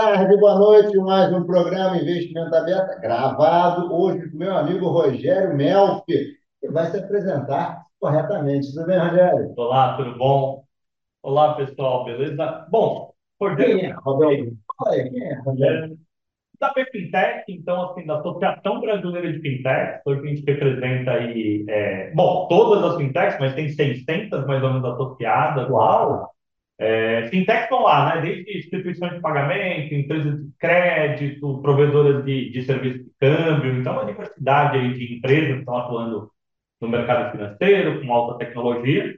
tarde, boa noite. Mais um programa Investimento Aberto, gravado hoje com meu amigo Rogério Melfi, que vai se apresentar corretamente. Tudo bem, Rogério? Olá, tudo bom? Olá, pessoal, beleza? Bom, Rogério. Quem é, aí, quem é, Rogério? Da BFintech, então, assim, da Associação Brasileira de Fintech, hoje a gente representa aí, é, bom, todas as fintechs, mas tem 600 mais ou menos associadas. Uau! É, fintechs estão lá, né? Desde instituições de pagamento, empresas de crédito, provedoras de, de serviço de câmbio, então uma diversidade aí de empresas que estão atuando no mercado financeiro, com alta tecnologia.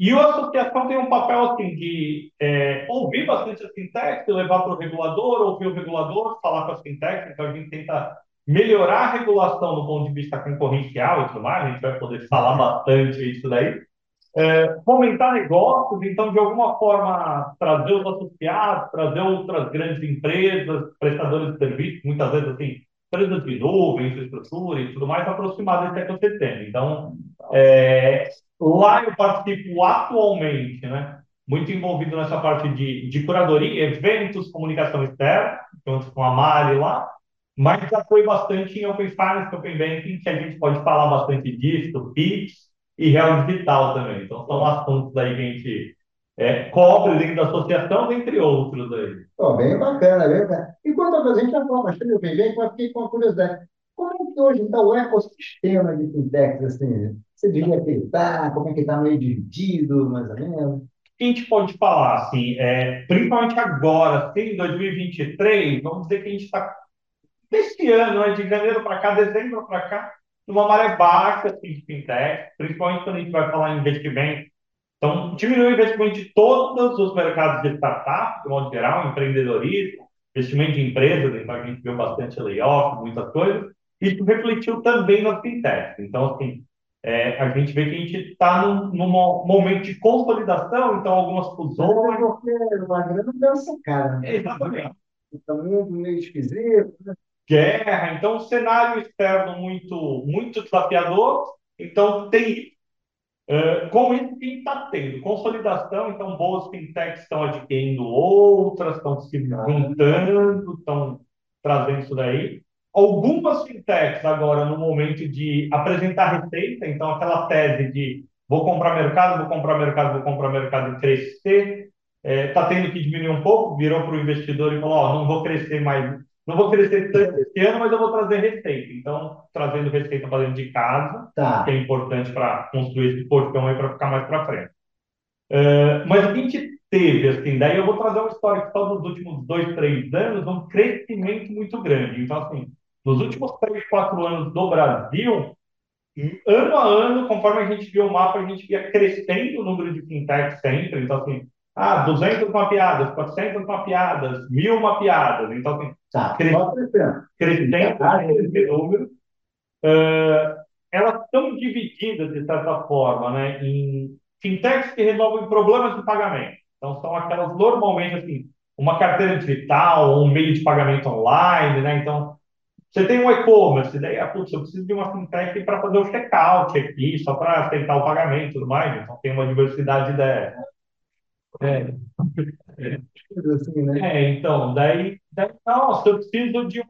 E a associação tem um papel assim de é, ouvir bastante as fintechs, levar para o regulador, ouvir o regulador, falar com as fintechs, então a gente tenta melhorar a regulação do ponto de vista concorrencial e tudo mais, a gente vai poder falar bastante isso daí é, fomentar negócios, então, de alguma forma, trazer os associados, trazer outras grandes empresas, prestadores de serviços, muitas vezes, assim, empresas de nuvem, infraestrutura e tudo mais, aproximar desse ecossistema. Então, é, lá eu participo atualmente, né, muito envolvido nessa parte de, de curadoria, eventos, comunicação externa, junto com a Mari lá, mas já foi bastante em Open Finance, Open Banking, que a gente pode falar bastante disso, PIX, e real digital também. Então, são assuntos aí que a gente é, cobre dentro da associação, entre outros aí. Bem bacana, bem bacana. Enquanto a gente já falou bastante bem, bem, eu fiquei com uma curiosidade. Como é que hoje está o ecossistema de fintechs, assim? Você diria que está, como é que está meio dividido, mais ou menos? a gente pode falar, assim, é, principalmente agora, assim, em 2023, vamos dizer que a gente está, nesse ano, né, de janeiro para cá, dezembro para cá, numa maré baixa assim, de fintech, principalmente quando a gente vai falar em investimento. Então, diminuiu o investimento de todos os mercados de startup, de modo geral, empreendedorismo, investimento de empresas, então a gente viu bastante layoff, muitas coisas. Isso refletiu também nas fintechs. Então, assim, é, a gente vê que a gente está num, num, momento de consolidação, então algumas fusões. Uma grande dança, cara. Exatamente. Então, meio esquisito, né? Guerra, então um cenário externo muito, muito desafiador. Então, tem uh, com isso que está tendo consolidação, então boas fintechs estão adquirindo outras, estão se juntando, estão trazendo isso daí. Algumas fintechs agora no momento de apresentar receita, então aquela tese de vou comprar mercado, vou comprar mercado, vou comprar mercado e crescer, está é, tendo que diminuir um pouco, virou para o investidor e falou, ó, não vou crescer mais não vou crescer tanto esse ano, mas eu vou trazer receita. Então, trazendo receita para dentro de casa, tá. que é importante para construir esse portão aí para ficar mais para frente. Uh, mas a gente teve, assim, daí eu vou trazer uma história que só nos últimos dois, três anos, um crescimento muito grande. Então, assim, nos últimos três, quatro anos do Brasil, ano a ano, conforme a gente viu o mapa, a gente via crescendo o número de fintechs sempre. Então, assim, ah, 200 mapeadas, 400 mapeadas, 1000 mapeadas. Então, assim, tá, crescendo. Crescendo esse número. Uh, elas estão divididas, de certa forma, né, em fintechs que resolvem problemas de pagamento. Então, são aquelas, normalmente, assim, uma carteira digital, um meio de pagamento online, né? Então, você tem um e-commerce, daí, ah, putz, eu preciso de uma fintech para fazer o checkout aqui, só para aceitar o pagamento e tudo mais. Então, tem uma diversidade dessa. É. É. Assim, né? é, então, daí, daí, nossa, eu preciso de.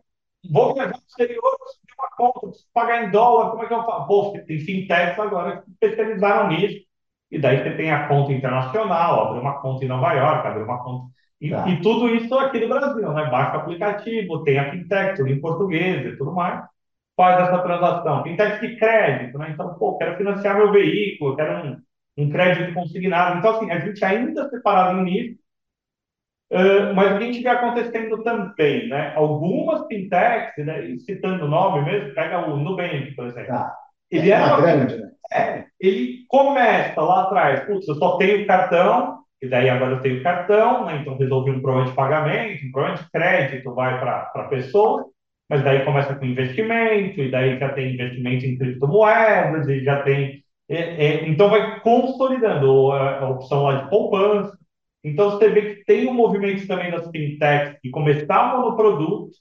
Vou viajar para o exterior, preciso de uma conta, preciso pagar em dólar, como é que eu faço? Pô, tem fintechs agora que especializaram nisso. E daí você tem a conta internacional, abre uma conta em Nova York, abre uma conta. E, tá. e tudo isso aqui no Brasil, né? Baixa o aplicativo, tem a fintech, tudo em português e tudo mais. Faz essa transação. Fintech de crédito, né? Então, pô, quero financiar meu veículo, quero um um crédito consignado. Então, assim, a gente ainda separado nisso, uh, mas o que a gente vê acontecendo também, né? Algumas fintechs, né, citando o nome mesmo, pega o Nubank, por exemplo. Ah, ele é uma grande, né? É, ele começa lá atrás, putz, eu só tenho cartão, e daí agora eu tenho cartão, né? Então resolvi um problema de pagamento, um problema de crédito, vai para a pessoa, mas daí começa com investimento, e daí já tem investimento em criptomoedas, e já tem é, é, então, vai consolidando a, a, opção lá de poupança. Então, você vê que tem um movimento também das fintechs que começavam no produto,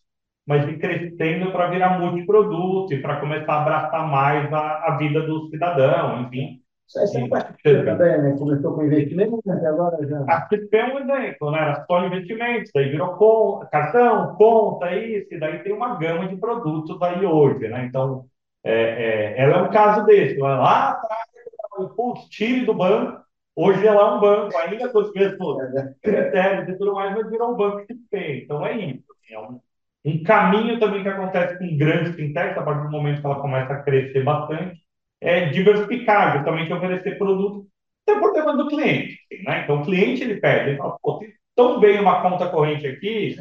mas de crescendo para virar multiproduto e para começar a abraçar mais a, a vida do cidadão, enfim, Essa é a também, né? Começou com investimento, agora já. A XP é um exemplo, né? Era só investimentos, daí virou conta, cartão, conta, isso, e daí tem uma gama de produtos aí hoje, né? Então, é, é, ela é um caso desse. Lá atrás, putz, tire do banco, hoje ela é um banco, ainda com os mesmos critérios e tudo mais, mas virou um banco XP. Então, é isso. Assim, é um, um caminho também que acontece com grandes fintechs, a partir do momento que ela começa a crescer bastante, é diversificar, justamente oferecer produto, até por tema do cliente. Né? Então, o cliente ele pede, ele fala, pô, tem tão bem uma conta corrente aqui,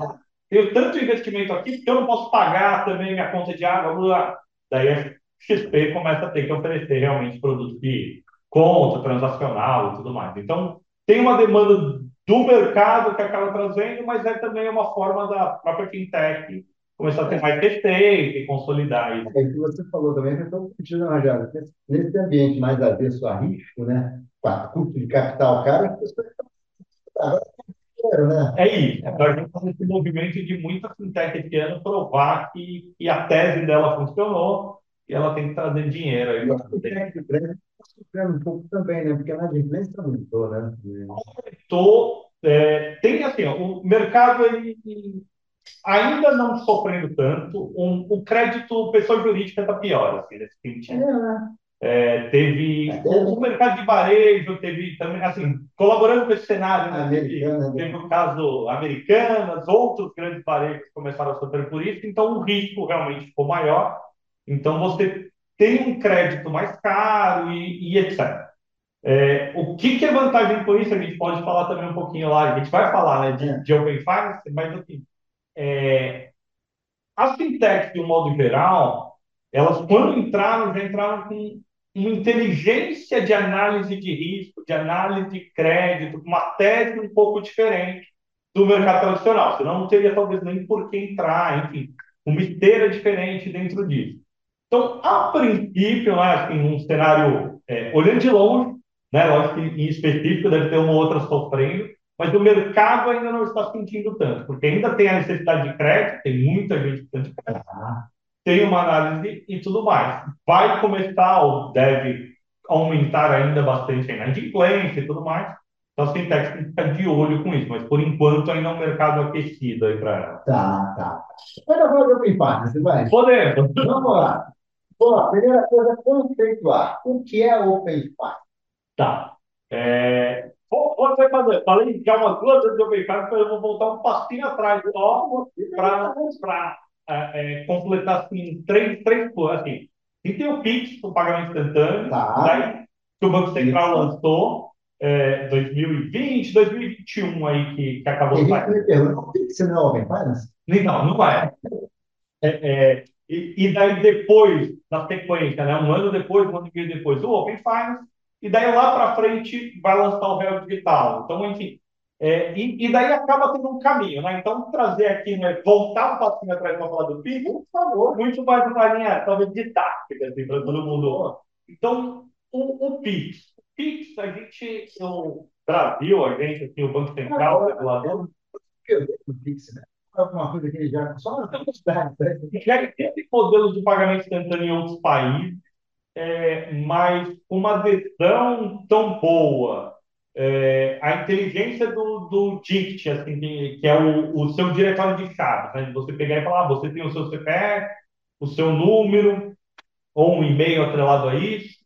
tenho tanto investimento aqui, que eu não posso pagar também minha conta de água. Daí a XP começa a ter que oferecer realmente produtos de conta, transacional e tudo mais. Então, tem uma demanda do mercado que acaba trazendo, mas é também uma forma da própria fintech começar a ter mais receita e consolidar isso. É, o que você falou também, eu estou sentindo, Rajado, nesse ambiente mais avesso a risco, né, custo de capital caro, as pessoas estão né? É isso. Então, a gente está nesse movimento de muita fintech esse ano provar que, que a tese dela funcionou e ela tem que trazer dinheiro. Aí, e a fintech está sofrendo um pouco também, né? Porque a inadimplência aumentou, né? Aumentou. É, tem assim, ó, o mercado ele, ainda não sofrendo tanto, um, o crédito pessoa jurídica está pior, assim, nesse sentido. É. É, teve é, o, mercado de varejo, teve também, assim, colaborando com esse cenário, né, teve, né? teve o caso Americanas, outros grandes varejos começaram a sofrer por isso, então o risco realmente ficou maior. Então você tem um crédito mais caro e, e etc. É, o que, que é vantagem com isso? A gente pode falar também um pouquinho lá, a gente vai falar né, de, é. de Open Finance, mas assim, é, as fintechs, de um modo geral, elas, quando entraram, já entraram com uma inteligência de análise de risco, de análise de crédito, uma tese um pouco diferente do mercado tradicional. Senão não teria talvez nem por que entrar, enfim, uma esteira diferente dentro disso. Então, a princípio, né, assim, um cenário, é, olhando de longe, né, lógico que em específico deve ter uma outra sofrendo, mas o mercado ainda não está sentindo tanto, porque ainda tem a necessidade de crédito, tem muita gente que de crédito, tem uma análise e tudo mais. Vai começar, ou deve aumentar ainda bastante a inadimplência e tudo mais, então as fintechs têm que ficar de olho com isso, mas por enquanto ainda é um mercado aquecido aí para ela. Tá, tá. Agora falar de Open Finance, vai? Podemos. Vamos lá. Bom, primeira coisa, conceituar. O que é Open Finance? Tá. É, você fazer. Falei já umas duas vezes de Open Finance, mas eu vou voltar um passinho atrás só para é, é, completar assim, três, três coisas. Assim, e tem o PIX, o pagamento instantâneo, tá. daí, que o Banco Central Isso. lançou é, 2020, 2021 aí que, que acabou. Tem gente me pergunta, o PIX não é Open Finance? Não, não é. é, é e, e, daí depois, na sequência, né, um ano depois, um ano e meio depois, o Open Finance, e daí lá para frente vai lançar o Real Digital. Então, enfim, é, e, e, daí acaba tendo um caminho, né? Então, trazer aqui, né, voltar um pouquinho atrás para falar do PIB, por favor, muito mais uma linha, talvez, de tática, assim, para todo mundo. Então, o, o PIX. O PIX, a gente, o Brasil, a gente, aqui, o Banco Central, o regulador. O PIX, né? Alguma coisa que já. Só já tem modelos de pagamento instantâneo em outros países é, mas uma adesão tão boa, é, a inteligência do, do DICT, assim, que, que é o, o, seu diretório de chaves, né? você pegar e falar, ah, você tem o seu CPF, o seu número, ou um e-mail atrelado a isso.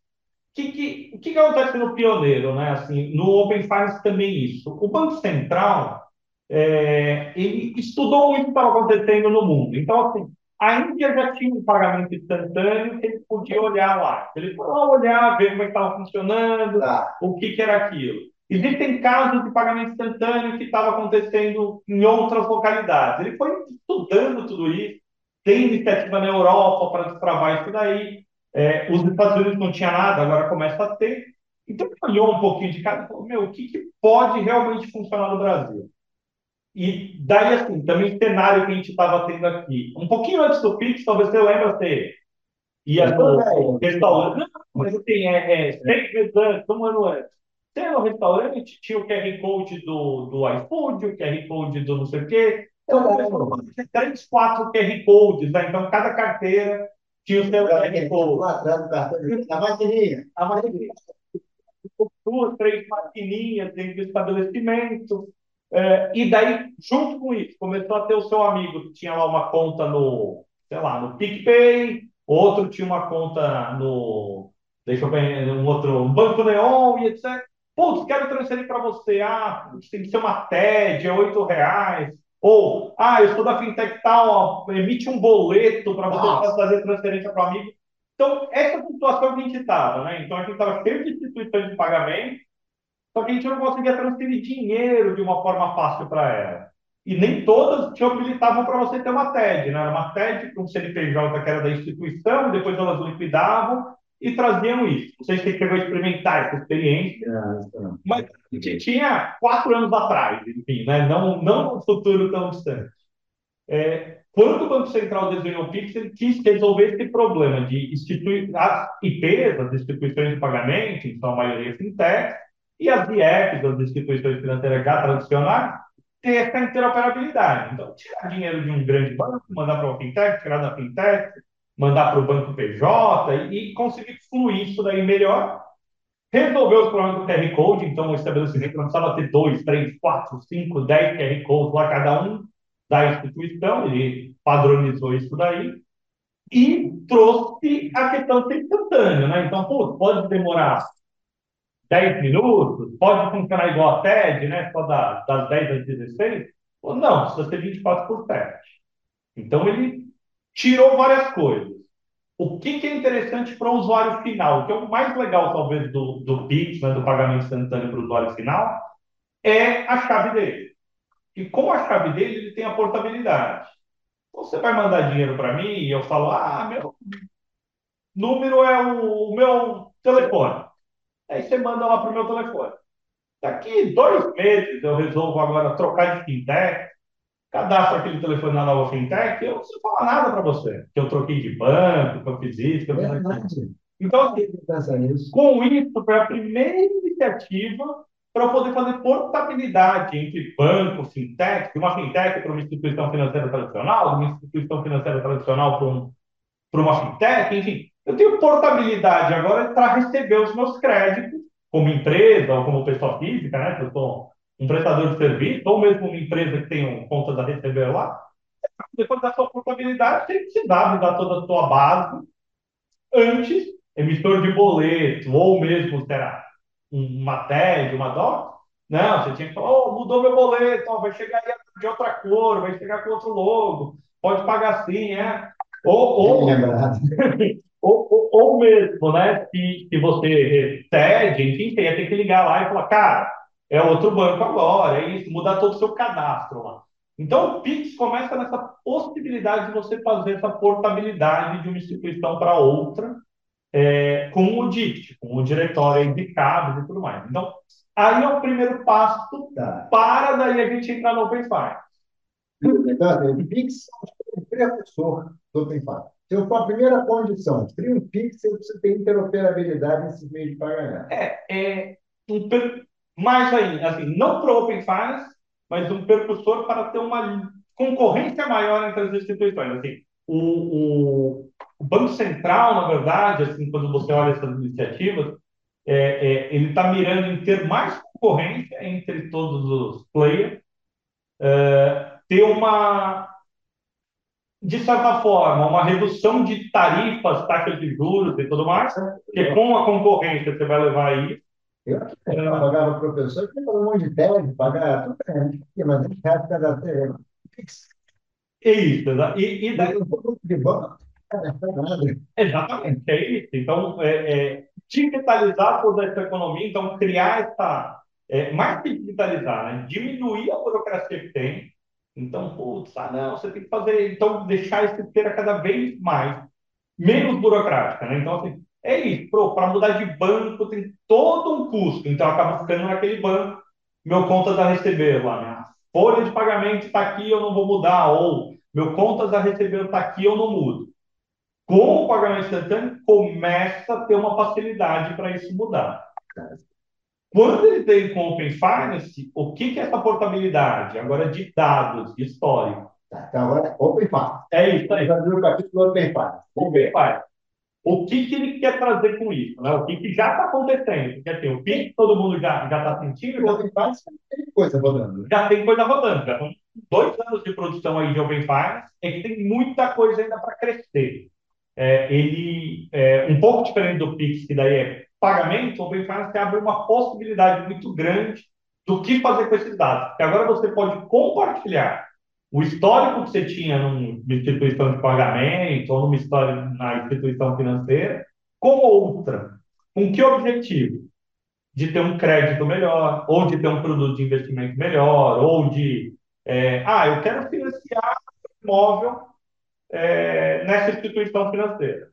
O que, que, que, acontece no pioneiro, né? Assim, no Open Finance também isso. O Banco Central, é, ele estudou muito o que estava acontecendo no mundo. Então, assim, a Índia já tinha um pagamento instantâneo que ele podia olhar lá. Ele foi lá olhar, ver como é estava funcionando, tá. o que, que era aquilo. Existem casos de pagamento instantâneo que estava acontecendo em outras localidades. Ele foi estudando tudo isso, tem iniciativa na Europa para destravar isso daí. É, os Estados Unidos não tinha nada, agora começa a ter. Então ele olhou um pouquinho de cada e falou, meu, o que, que pode realmente funcionar no Brasil? E daí, assim, também o cenário que a gente estava tendo aqui. Um pouquinho antes do Pix, talvez você lembre, você ia no restaurante. Não, mas assim, é, é, seis meses antes, um ano antes. Ia no restaurante, tinha o QR Code do, do iFood, o QR Code do não sei o quê. Então, começou três, quatro QR Codes, né? Então, cada carteira tinha o seu QR Code. A maquininha. A maquininha. duas, três maquininhas dentro do estabelecimento. É, e daí, junto com isso, começou a ter o seu amigo que tinha lá uma conta no, sei lá, no PicPay, outro tinha uma conta no, deixa eu ver, um outro, um Banco Neon e etc. Putz, quero transferir para você. Ah, tem que ser uma TED, é oito reais. Ou, ah, eu sou da fintech tal, emite um boleto para você Nossa. fazer transferência para o amigo. Então, essa situação que a gente estava, né? Então, a gente estava cheio de instituições de pagamento, só que a gente não conseguia transferir dinheiro de uma forma fácil para ela. E nem todas te habilitavam para você ter uma TED, né? Era uma TED com um CNPJ que era da instituição, depois elas liquidavam e traziam isso. Não sei se você chegou a experimentar essa experiência, é, mas tinha quatro anos atrás, enfim, né? não, não no futuro tão distante. É, quando o Banco Central desenhou o Pix, ele quis resolver esse problema de instituir as IPs, as instituições de pagamento, então a maioria fintech, e as IEPs, as instituições financeiras já tradicionais, ter essa interoperabilidade. Então, tirar dinheiro de um grande banco, mandar para uma fintech, tirar da fintech, mandar para o banco PJ e, e conseguir fluir isso daí melhor. Resolver os problemas do QR Code, então o estabelecimento não precisava ter dois, três, quatro, cinco, dez QR Codes lá, cada um da instituição, ele padronizou isso daí e trouxe a questão de instantâneo, né? Então, pô, pode demorar 10 minutos, pode funcionar igual a TED, né? Só das, das 10 às 16, ou não, precisa ser 24 por 7. Então, ele tirou várias coisas. O que, que é interessante para o usuário final, que é o mais legal, talvez, do, do Pix, né, do pagamento instantâneo para o usuário final, é a chave dele. E com a chave dele, ele tem a portabilidade. Você vai mandar dinheiro para mim e eu falo, ah, meu número é o, o meu telefone. Aí você manda lá para o meu telefone. Daqui dois meses eu resolvo agora trocar de fintech, cadastro aquele telefone na nova fintech, eu não preciso falar nada para você. Que eu troquei de banco, que eu fiz isso, que eu fiz aquilo. Então, com isso, foi a primeira iniciativa para poder fazer portabilidade entre banco, fintech, de uma fintech para uma instituição financeira tradicional, de uma instituição financeira tradicional para, um, para uma fintech, enfim. Eu tenho portabilidade agora para receber os meus créditos como empresa ou como pessoa física, né? Que eu sou um prestador de serviço, ou mesmo uma empresa que tem contas a receber lá, depois da sua portabilidade, você precisava dar toda a sua base antes, emissor de boleto, ou mesmo, será, uma TED, uma DOC, não, você tinha que falar, oh, mudou meu boleto, oh, vai chegar de outra cor, vai chegar com outro logo, pode pagar assim, é. Ou, ou, ou, ou, ou mesmo, né, se, se você TED, enfim, você ia ter que ligar lá e falar, cara, é outro banco agora, é isso, mudar todo o seu cadastro lá. Então, o Pix começa nessa possibilidade de você fazer essa portabilidade de uma instituição para outra, é, com o DICT, com o diretório cabos e tudo mais. Então, aí é o primeiro passo tá. para daí a gente entrar no Open Finance. O Pix é o precursor do Open Finance. Então, a primeira condição, cria um Pix, você precisa ter interoperabilidade nesse meio de pagamento. É, é um, mais ainda, assim, não para o Open Finance, mas um percussor para ter uma concorrência maior entre as instituições. Assim, o, o, o Banco Central, na verdade, assim, quando você olha essas iniciativas, é, é, ele está mirando em ter mais concorrência entre todos os players, é, ter uma, de certa forma, uma redução de tarifas, taxas de juros e tudo mais, porque com a concorrência você vai levar isso, eu aqui pagava professor, que um monte de tese, pagar tudo bem, mas a gente reais cada É isso, e, e daí... de banco, Exatamente, é isso. Então, é, é, digitalizar toda essa economia, então criar essa. É, mais que digitalizar, né? diminuir a burocracia que tem. Então, putz, ah, não, você tem que fazer. Então, deixar esse feira cada vez mais, menos burocrática. Né? Então, assim, é isso, para mudar de banco tem todo um custo, então acaba ficando naquele banco, meu contas a receber lá, minha folha de pagamento está aqui, eu não vou mudar, ou meu contas a receber está aqui, eu não mudo. Com o pagamento instantâneo, começa a ter uma facilidade para isso mudar. Quando ele tem com Open Finance, o que, que é essa portabilidade? Agora de dados, de histórico. Tá, então agora Open Finance. É isso aí. Já viu o capítulo Open Finance. Open Finance. O que, que ele quer trazer com isso, né? O que, que já está acontecendo. Porque assim, o que todo mundo já está sentindo, já tem, tem coisa rodando. Já tem coisa rodando. Já estão dois anos de produção aí de Open Finance, é que tem muita coisa ainda para crescer. É, ele, é, um pouco diferente do Pix, que daí é pagamento, o Open Finance abre uma possibilidade muito grande do que fazer com esses dados. Porque agora você pode compartilhar o histórico que você tinha numa instituição de pagamento ou numa história na instituição financeira com outra. Com que objetivo? De ter um crédito melhor, ou de ter um produto de investimento melhor, ou de. É, ah, eu quero financiar imóvel é, nessa instituição financeira.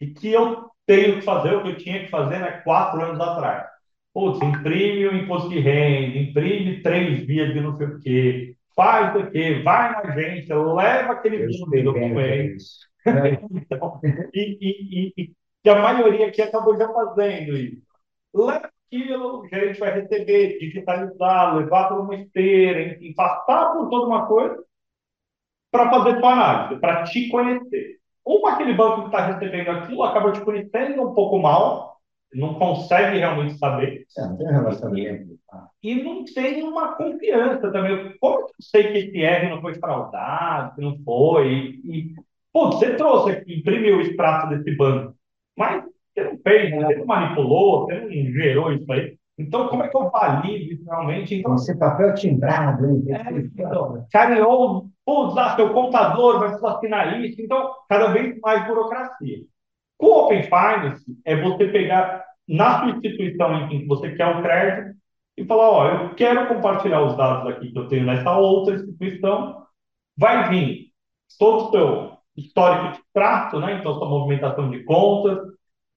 E que eu tenho que fazer o que eu tinha que fazer né, quatro anos atrás. Putz, imprime o imposto de renda, imprime três vias de não sei o quê, faz o quê, vai na agência, leva aquele número documento. então, e, e, e, e, a maioria aqui acabou já fazendo isso. Leva aquilo, o gerente vai receber, digitalizar, levar para uma esteira, enfim, passar por toda uma coisa para fazer sua análise, para te conhecer. Ou aquele banco que está recebendo aquilo acaba te conhecendo um pouco mal, não consegue realmente saber. É, não tem relacionamento. E não tem uma confiança também. Como eu sei que esse R não foi fraudado, que não foi? E, pô, você trouxe aqui, imprimiu o extrato desse banco, mas você não fez, né? você não manipulou, você não gerou isso aí. Então, como é que eu valido isso realmente? Então, Esse papel timbrado, hein? É, então, carinhou, pô, ah, seu contador vai assinar isso. Então, cada vez mais burocracia. Com o Open Finance, é você pegar na sua instituição em que você quer o crédito e falar, ó, eu quero compartilhar os dados aqui que eu tenho nessa outra instituição, vai vir todo o seu histórico de trato, né? Então, sua movimentação de contas,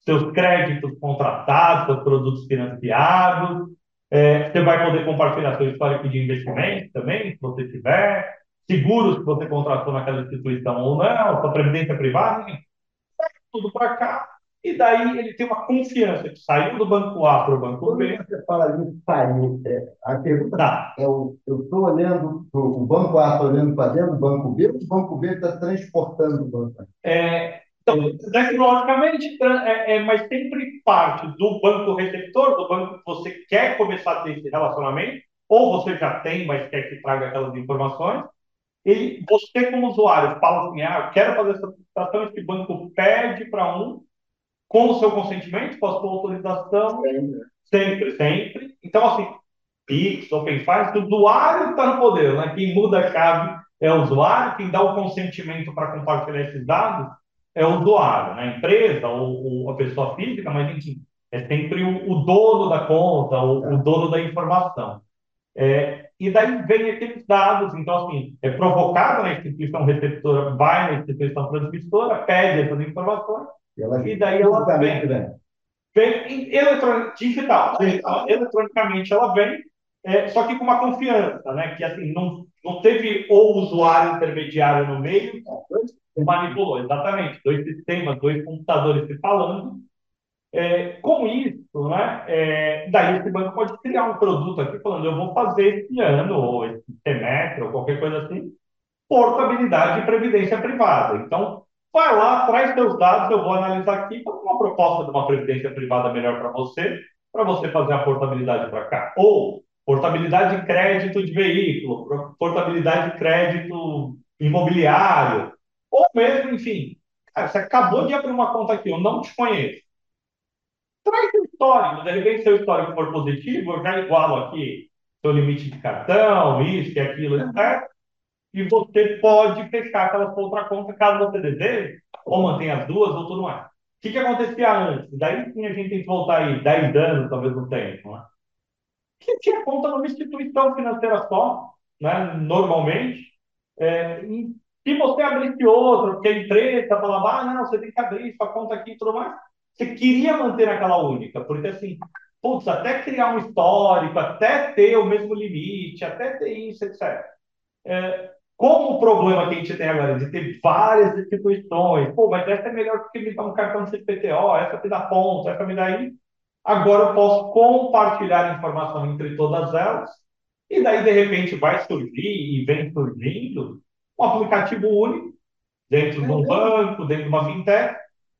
seus créditos contratados, seus produtos financiados, é, você vai poder compartilhar seu histórico de investimento também, se você tiver, seguros que você contratou naquela instituição ou não, sua previdência privada, tudo para cá, e daí ele tem uma confiança que saiu do banco A para o banco B. Quando você fala de sair, é, a pergunta tá. é: eu estou olhando, o banco A está olhando para dentro do banco B, ou o banco B está transportando o banco A? É, então, tecnologicamente, é, é, mas sempre parte do banco receptor, do banco que você quer começar a ter esse relacionamento, ou você já tem, mas quer que traga aquelas informações. Ele, você, como usuário, fala assim: ah, eu quero fazer essa solicitação, esse banco pede para um com o seu consentimento, com a sua autorização, sempre, sempre. sempre. Então, assim, Pix, OpenFi, o usuário está no poder, né? Quem muda a chave é o usuário, quem dá o consentimento para compartilhar esses dados é o usuário, né? A empresa ou, ou, a pessoa física, mas enfim, é sempre o, o dono da conta, o, o dono da informação. É, e daí vem aqueles dados, então, assim, é provocado na instituição receptora, vai na instituição transmissora, pede essas informações, ela, e daí ela vem, né? vem eletrônica, digital, eletronicamente ela vem, é, só que com uma confiança, né? Que assim, não, não teve o usuário intermediário no meio, manipulou, exatamente, dois sistemas, dois computadores se falando. É, com isso, né, é, daí esse banco pode criar um produto aqui falando, eu vou fazer esse ano, ou esse semestre, ou qualquer coisa assim, portabilidade de previdência privada. Então, Vai lá, traz seus dados, eu vou analisar aqui uma proposta de uma previdência privada melhor para você, para você fazer a portabilidade para cá. Ou portabilidade de crédito de veículo, portabilidade de crédito imobiliário, ou mesmo, enfim, cara, você acabou de abrir uma conta aqui, eu não te conheço. Traz seu histórico, de repente seu histórico for positivo, eu já igualo aqui seu limite de cartão, isso e aquilo, etc e você pode fechar aquela sua outra conta caso você deseje, ou mantenha as duas, ou tudo mais. O que, que acontecia antes? Daí sim a gente tem que voltar aí 10 anos, talvez no tempo, né? Que tinha conta numa instituição financeira só, né? normalmente. É, e se você abrisse outra, porque a empresa falava, ah, não, você tem que abrir sua conta aqui e tudo mais, você queria manter aquela única, porque assim, putz, até criar um histórico, até ter o mesmo limite, até ter isso, etc. É, como o problema que a gente tem agora de ter várias instituições, pô, mas essa é melhor porque me dá um cartão de CPTO, essa me dá ponto, essa me dá isso. Agora eu posso compartilhar informação entre todas elas, e daí, de repente, vai surgir e vem surgindo um aplicativo único dentro de um banco, dentro de uma fintech,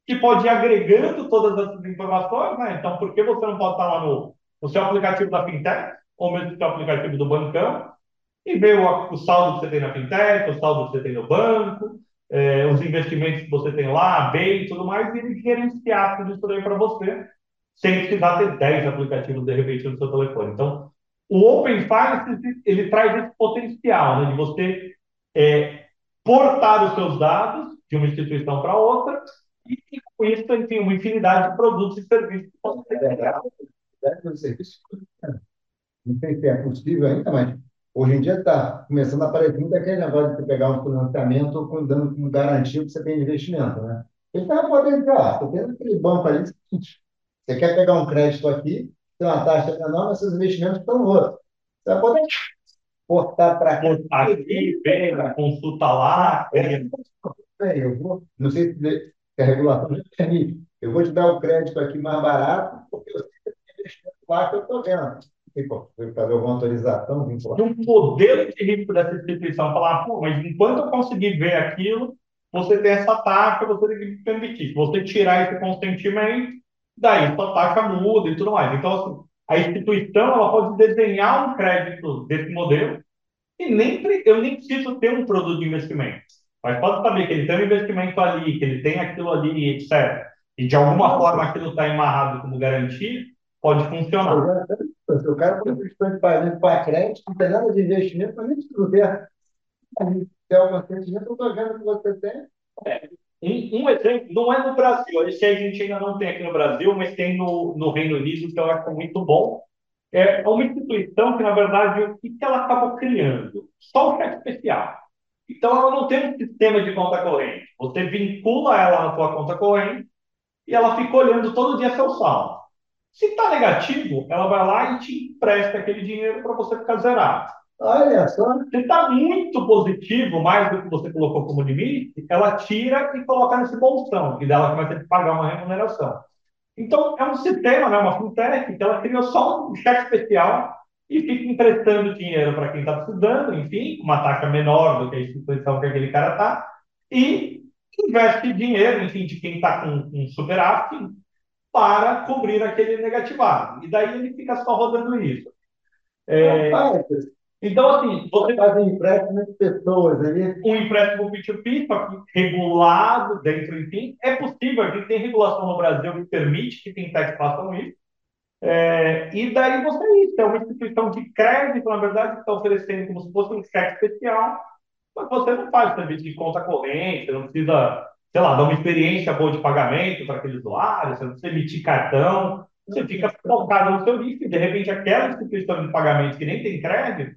que pode ir agregando todas essas informações, né? Então, por que você não pode estar lá no, no seu aplicativo da fintech, ou mesmo no seu aplicativo do bancão, e ver o, o saldo que você tem na fintech, o saldo que você tem no banco, é, os investimentos que você tem lá, bem e tudo mais, e ele gerenciar tudo isso daí para você, sem precisar ter 10 aplicativos de repente no seu telefone. Então, o Open Finance, ele traz esse potencial, né, de você é, portar os seus dados de uma instituição para outra, e, e com isso, enfim, uma infinidade de produtos e serviços que podem ser. Não sei se é possível ainda, mas Hoje em dia está começando a aparecer muito aquele negócio de você pegar um financiamento com, dando como garantia que você tem investimento, né? Ele está potencial. Você tem aquele banco ali, você quer pegar um crédito aqui, tem uma taxa menor, mas seus investimentos estão outros. Você vai poder portar para cá. Aqui, pega, consulta lá. É, eu vou, não sei se a regulação já permite. Eu vou te dar o crédito aqui mais barato, porque eu sei que tem investimento lá que eu estou vendo fazer alguma autorização vinculada. Um modelo de risco dessa instituição, falar, pô, mas enquanto eu conseguir ver aquilo, você tem essa taxa, você tem que permitir. Se você tirar esse consentimento, daí sua taxa muda e tudo mais. Então, assim, a instituição ela pode desenhar um crédito desse modelo e nem, eu nem preciso ter um produto de investimento. Mas pode saber que ele tem um investimento ali, que ele tem aquilo ali, etc. E de alguma forma aquilo está amarrado como garantia, pode funcionar. O cara for questão de pagamento para crédito, não tem nada de investimento, mas nem precisa ver. Se é um sentimento, eu estou vendo que você tem. É. Um, um, exemplo, não é no Brasil, esse a gente ainda não tem aqui no Brasil, mas tem no, no Reino Unido, que eu acho muito bom. É uma instituição que, na verdade, o que ela acabou criando? Só o cheque especial. Então, ela não tem um sistema de conta corrente. Você vincula ela na sua conta corrente e ela fica olhando todo dia seu saldo. Se está negativo, ela vai lá e te empresta aquele dinheiro para você ficar zerado. Olha só. Se está muito positivo, mais do que você colocou como limite, ela tira e coloca nesse bolsão, e dela vai ter que pagar uma remuneração. Então, é um sistema, né, uma fintech, que ela criou só um cheque especial e fica emprestando dinheiro para quem está precisando, enfim, uma taxa menor do que a instituição que aquele cara está, e investe dinheiro, enfim, de quem está com um superávit para cobrir aquele negativado. E daí ele fica só rodando isso. É, então, assim, você faz um empréstimo de pessoas ali. Um empréstimo P2P, só que regulado dentro, enfim, é possível. A gente tem regulação no Brasil que permite que fintechs façam isso. É, e daí você é isso, é uma instituição de crédito, na verdade, que está oferecendo como se fosse um cheque especial, mas você não faz serviço de conta corrente, não precisa sei lá, dar uma experiência boa de pagamento para aquele usuário, você não precisa emitir cartão, você fica focado no seu risco, e de repente aquela instituição de pagamento que nem tem crédito,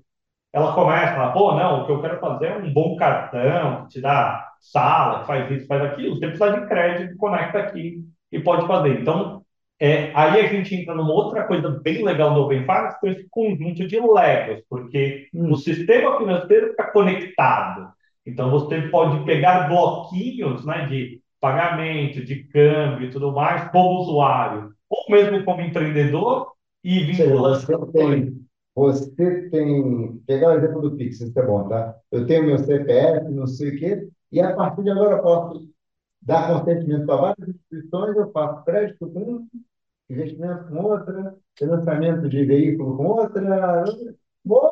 ela começa a falar, pô, não, o que eu quero fazer é um bom cartão, que te dá sala, que faz isso, faz aquilo, você precisa de crédito, conecta aqui e pode fazer. Então, é, aí a gente entra numa outra coisa bem legal do Open Finance, que é esse conjunto de Legos, porque hum. o sistema financeiro fica conectado. Então, você pode pegar bloquinhos né, de pagamento, de câmbio e tudo mais, como usuário, ou mesmo como empreendedor, e vincular. Você tem, você tem. Pegar o exemplo do Pix, isso é bom, tá? Eu tenho meu CPF, não sei o quê, e a partir de agora eu posso dar consentimento para várias instituições, eu faço crédito com um, investimento com outra, financiamento de veículo com outra, bom,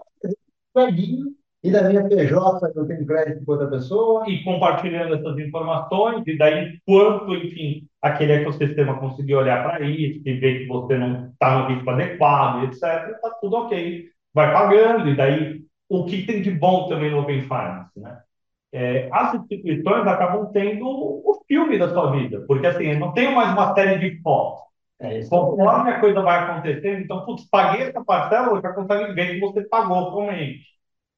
velhinho, e da minha PJ eu tenho crédito com outra pessoa. E compartilhando essas informações, e daí quanto, enfim, aquele ecossistema conseguir olhar para isso, e ver que você não está no ritmo adequado, etc., está tudo ok. Vai pagando, e daí o que tem de bom também no Open Finance, né? É, as instituições acabam tendo o filme da sua vida, porque assim, não tem mais uma série de fotos. É, Conforme a coisa vai acontecendo, então, putz, paguei essa parcela, já consegue ver que você pagou realmente.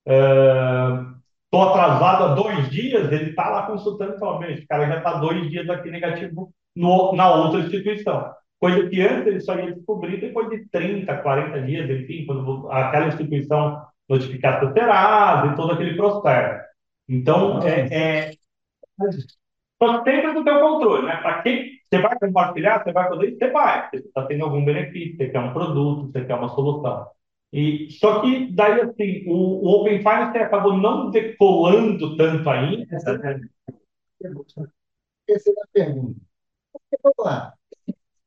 Estou uh, atrasado há dois dias, ele está lá consultando e fala, esse cara já está dois dias aqui negativo no, na outra instituição. Coisa que antes ele só ia descobrir depois de 30, 40 dias, enfim, quando aquela instituição notificasse o Serasa e todo aquele processo. Então, é, é, só sempre do teu controle, né? Para quem você vai compartilhar, você vai fazer, você vai. Você está tendo algum benefício, você quer um produto, você quer uma solução. E, só que daí assim, o, o Open Finance acabou não decolando tanto ainda. Essa é a pergunta. Vamos lá.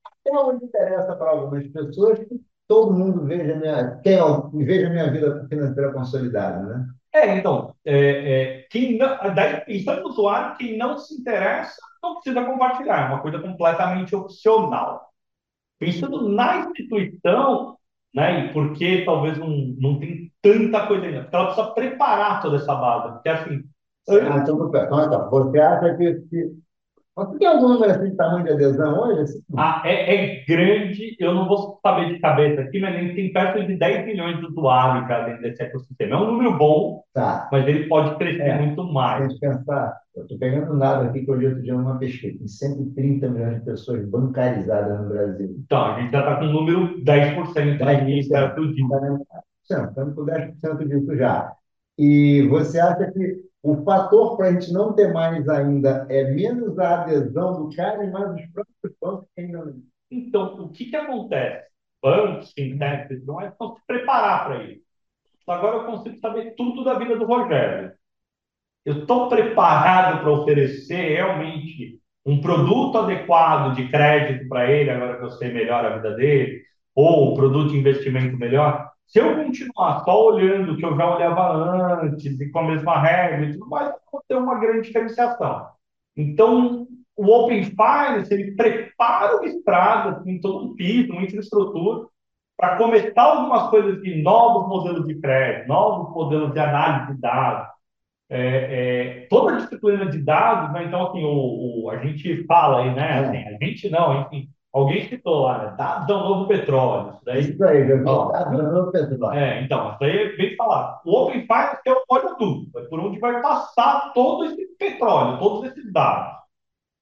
Até onde interessa para algumas pessoas que todo mundo veja minha, tenha, veja minha vida financeira consolidada, né? É, então, é, é, quem não, daí, pensando no usuário, quem não se interessa não precisa compartilhar, é uma coisa completamente opcional. Pensando na instituição, né, e porque talvez não, não tem tanta coisa ainda, porque ela precisa preparar toda essa base, porque assim... Ah, então, então, então, você acha que, que você tem algum número assim de tamanho de adesão hoje? Assim? Ah, é, é, grande, eu não vou saber de cabeça aqui, mas ele tem perto de 10 milhões de usuários já dentro desse ecossistema. É um número bom, tá. mas ele pode crescer é, muito mais. A gente pensar, eu estou pegando nada aqui que eu li outro dia uma pesquisa, tem 130 milhões de pessoas bancarizadas no Brasil. Então, a gente já está com um número 10%, 10% aí perto disso. Estamos com 10% disso já. E você acha que o fator para a gente não ter mais ainda é menos a adesão do cara e mais os próprios bancos que ainda não. Então, o que, que acontece? Bancos, fintechs, não é só se preparar para isso. Agora eu consigo saber tudo da vida do Rogério. Eu estou preparado para oferecer realmente um produto adequado de crédito para ele, agora que eu sei melhor a vida dele, ou um produto de investimento melhor. Se eu continuar só olhando o que eu já olhava antes e com a mesma regra, tudo mais, vou ter uma grande diferenciação. Então, o Open Finance, ele prepara o estrada, assim, todo um piso, uma infraestrutura, para começar algumas coisas de novos modelos de crédito, novos modelos de análise de dados, é, é, toda a disciplina de dados, né? então, assim, o, o, a gente fala aí, né? Assim, a gente não, enfim, Alguém citou lá, né? Dados é o novo petróleo. Isso, daí, isso aí, meu Dados é o novo petróleo. É, então, isso aí vem falar. O Open Finance é o olha tudo, é por onde vai passar todo esse petróleo, todos esses dados.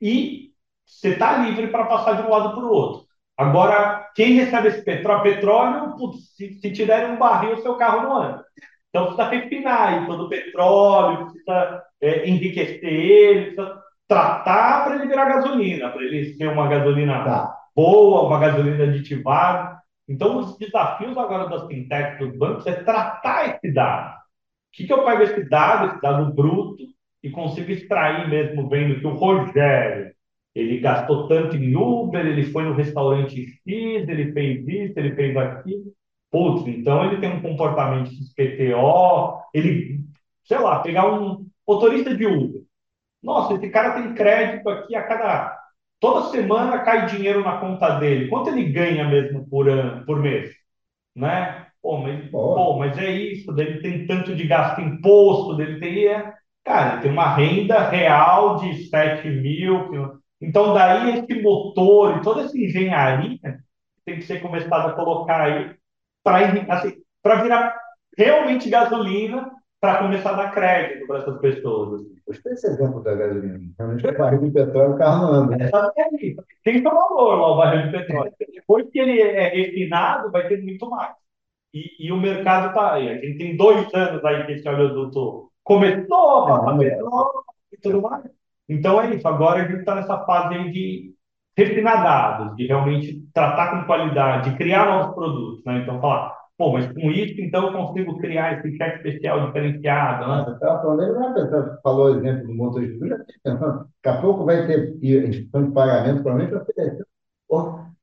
E você está livre para passar de um lado para o outro. Agora, quem recebe esse petróleo, petróleo putz, se, se um barril, o seu carro não anda. Então, precisa refinar aí todo o petróleo, precisa é, enriquecer ele, precisa tratar para ele virar gasolina, para ele ser uma gasolina tá boa, uma gasolina aditivada. Então, os desafios agora das fintechs, dos bancos, é tratar esse dado. O que, que eu pego esse dado, esse dado bruto, e consigo extrair mesmo, vendo que o Rogério, ele gastou tanto em Uber, ele foi no restaurante X, ele fez isso, ele fez aquilo. Putz, então ele tem um comportamento XPTO, ele, sei lá, pegar um motorista de Uber. Nossa, esse cara tem crédito aqui a cada Toda semana cai dinheiro na conta dele. Quanto ele ganha mesmo por ano, por mês? Né? Pô, mas, pô, mas é isso, dele tem tanto de gasto imposto, dele tem. É, cara, ele tem uma renda real de 7 mil. Então, daí esse motor e toda essa engenharia tem que ser começada a colocar aí para assim, virar realmente gasolina para começar a dar crédito para essas pessoas. Assim. Gostei desse exemplo da gasolina. Realmente, o barril de petróleo, o carro anda. Né? Tem seu valor lá o barril de petróleo. Depois que ele é refinado, vai ter muito mais. E, e o mercado está aí. A gente tem dois anos aí que esse oleoduto começou passar petróleo e tudo mais. Então é isso. Agora a gente está nessa fase aí de refinar dados, de realmente tratar com qualidade, de criar novos produtos. Né? Então, falar, Pô, mas com isso, então, eu consigo criar esse cheque especial diferenciado, né? Você falando, ele falou o exemplo do motor de já Daqui a pouco vai ter instituição de pagamento, provavelmente, oferecer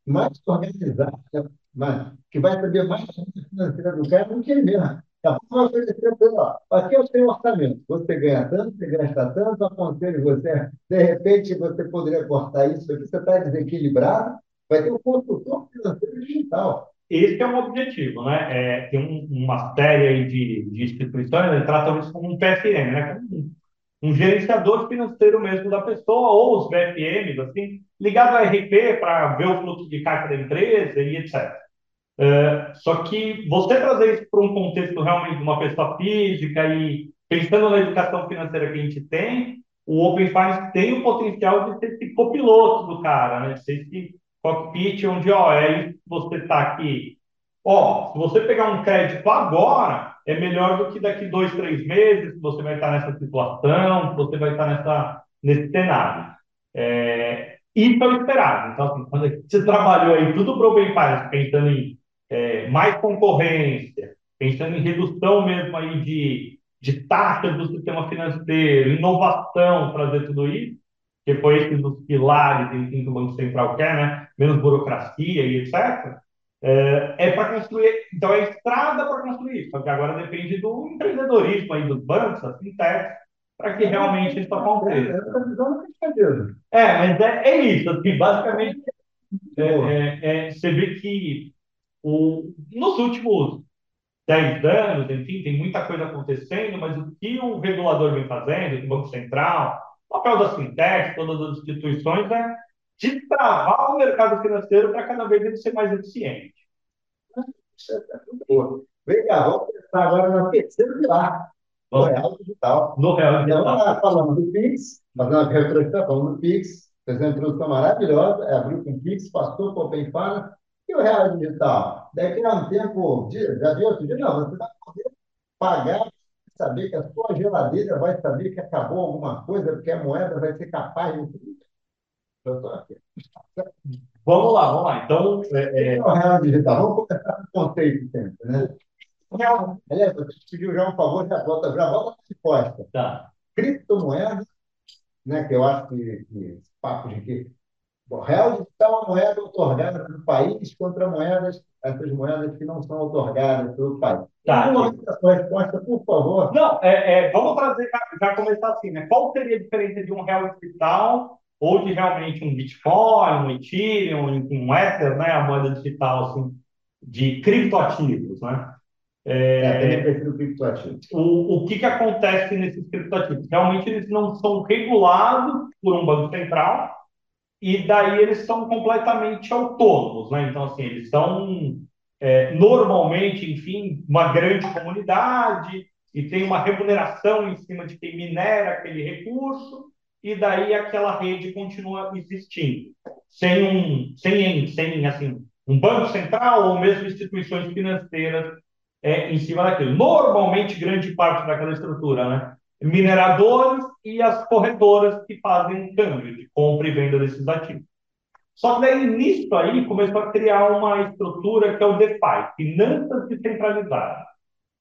mais organizada, mas, que vai saber mais financeira do cara do que ele mesmo. Daqui a pouco vai oferecer ó, aqui é o seu orçamento. Você ganha tanto, você gasta tanto, aconselho você. De repente, você poderia cortar isso aqui, você está desequilibrado, vai ter um consultor financeiro digital. Esse é um objetivo, né? É, tem um, uma série de, de instituições que tratam isso como um PFM, né? Um, um, gerenciador financeiro mesmo da pessoa, ou os BFMs, assim, ligado ao RP para ver o fluxo de caixa da empresa e etc. É, só que você trazer isso para um contexto realmente de uma pessoa física e pensando na educação financeira que a gente tem, o Open Finance tem o potencial de ser esse copiloto do cara, né? De ser esse cockpit, onde, ó, é você está aqui. Ó, se você pegar um crédito agora, é melhor do que daqui dois, três meses, você vai estar nessa situação, você vai estar nessa, nesse cenário. É, isso é o esperado. Então, assim, quando você trabalhou aí tudo para o Open Finance, pensando em é, mais concorrência, pensando em redução mesmo aí de, de taxas do sistema financeiro, inovação, trazer tudo isso, que foi esse dos pilares, enfim, que o Banco Central quer, né? Menos burocracia e etc. É, é para construir, então é estrada para construir só que agora depende do empreendedorismo aí dos bancos, das fintechs, para que realmente isso aconteça. É, mas é, é isso, assim, basicamente, é, é, é, você vê que o, nos últimos 10 anos, enfim, tem muita coisa acontecendo, mas o que o regulador vem fazendo, o Banco Central, o papel das fintechs, todas as instituições, é destravar o mercado financeiro para cada vez ele ser mais eficiente. Vem cá, vamos pensar agora no terceiro pilar, no Real Digital. No Real Digital. Então, falando do PIX, fazendo uma retrospectiva, falando do PIX, fez uma introdução maravilhosa, é, abriu com PIX, passou por Open Finance, e o Real Digital? Daqui a um tempo, já viu outro dia? Não, você vai poder pagar saber que a sua geladeira vai saber que acabou alguma coisa, porque a moeda vai ser capaz de. Vamos lá, vamos lá. Então, é, é... real digital. Vamos começar com o conceito sempre, né? Real, aliás, você pediu já um favor, já volta, já volta a resposta. Tá. Criptomoeda, né, que eu acho que, que esse papo de que o real digital é uma moeda otorgada pelo país contra moedas, essas moedas que não são otorgadas pelo país. Tá. a sua resposta, por favor. Não, é, é, vamos trazer, já começar assim, né? Qual seria a diferença de um real digital ou de realmente um Bitcoin, um Ethereum, um Ether, né? A moeda digital, assim, de criptoativos, né? É, é. O, o que, que acontece nesses criptoativos? Realmente eles não são regulados por um banco central, e daí eles são completamente autônomos, né? Então, assim, eles são é, normalmente, enfim, uma grande comunidade e tem uma remuneração em cima de quem minera aquele recurso e daí aquela rede continua existindo, sem um, sem, sem assim, um banco central ou mesmo instituições financeiras é, em cima daquilo. Normalmente, grande parte daquela estrutura, né? Mineradores e as corretoras que fazem o câmbio de compra e venda desses ativos. Só que daí, nisso aí, começou a criar uma estrutura que é o DeFi, finanças descentralizadas.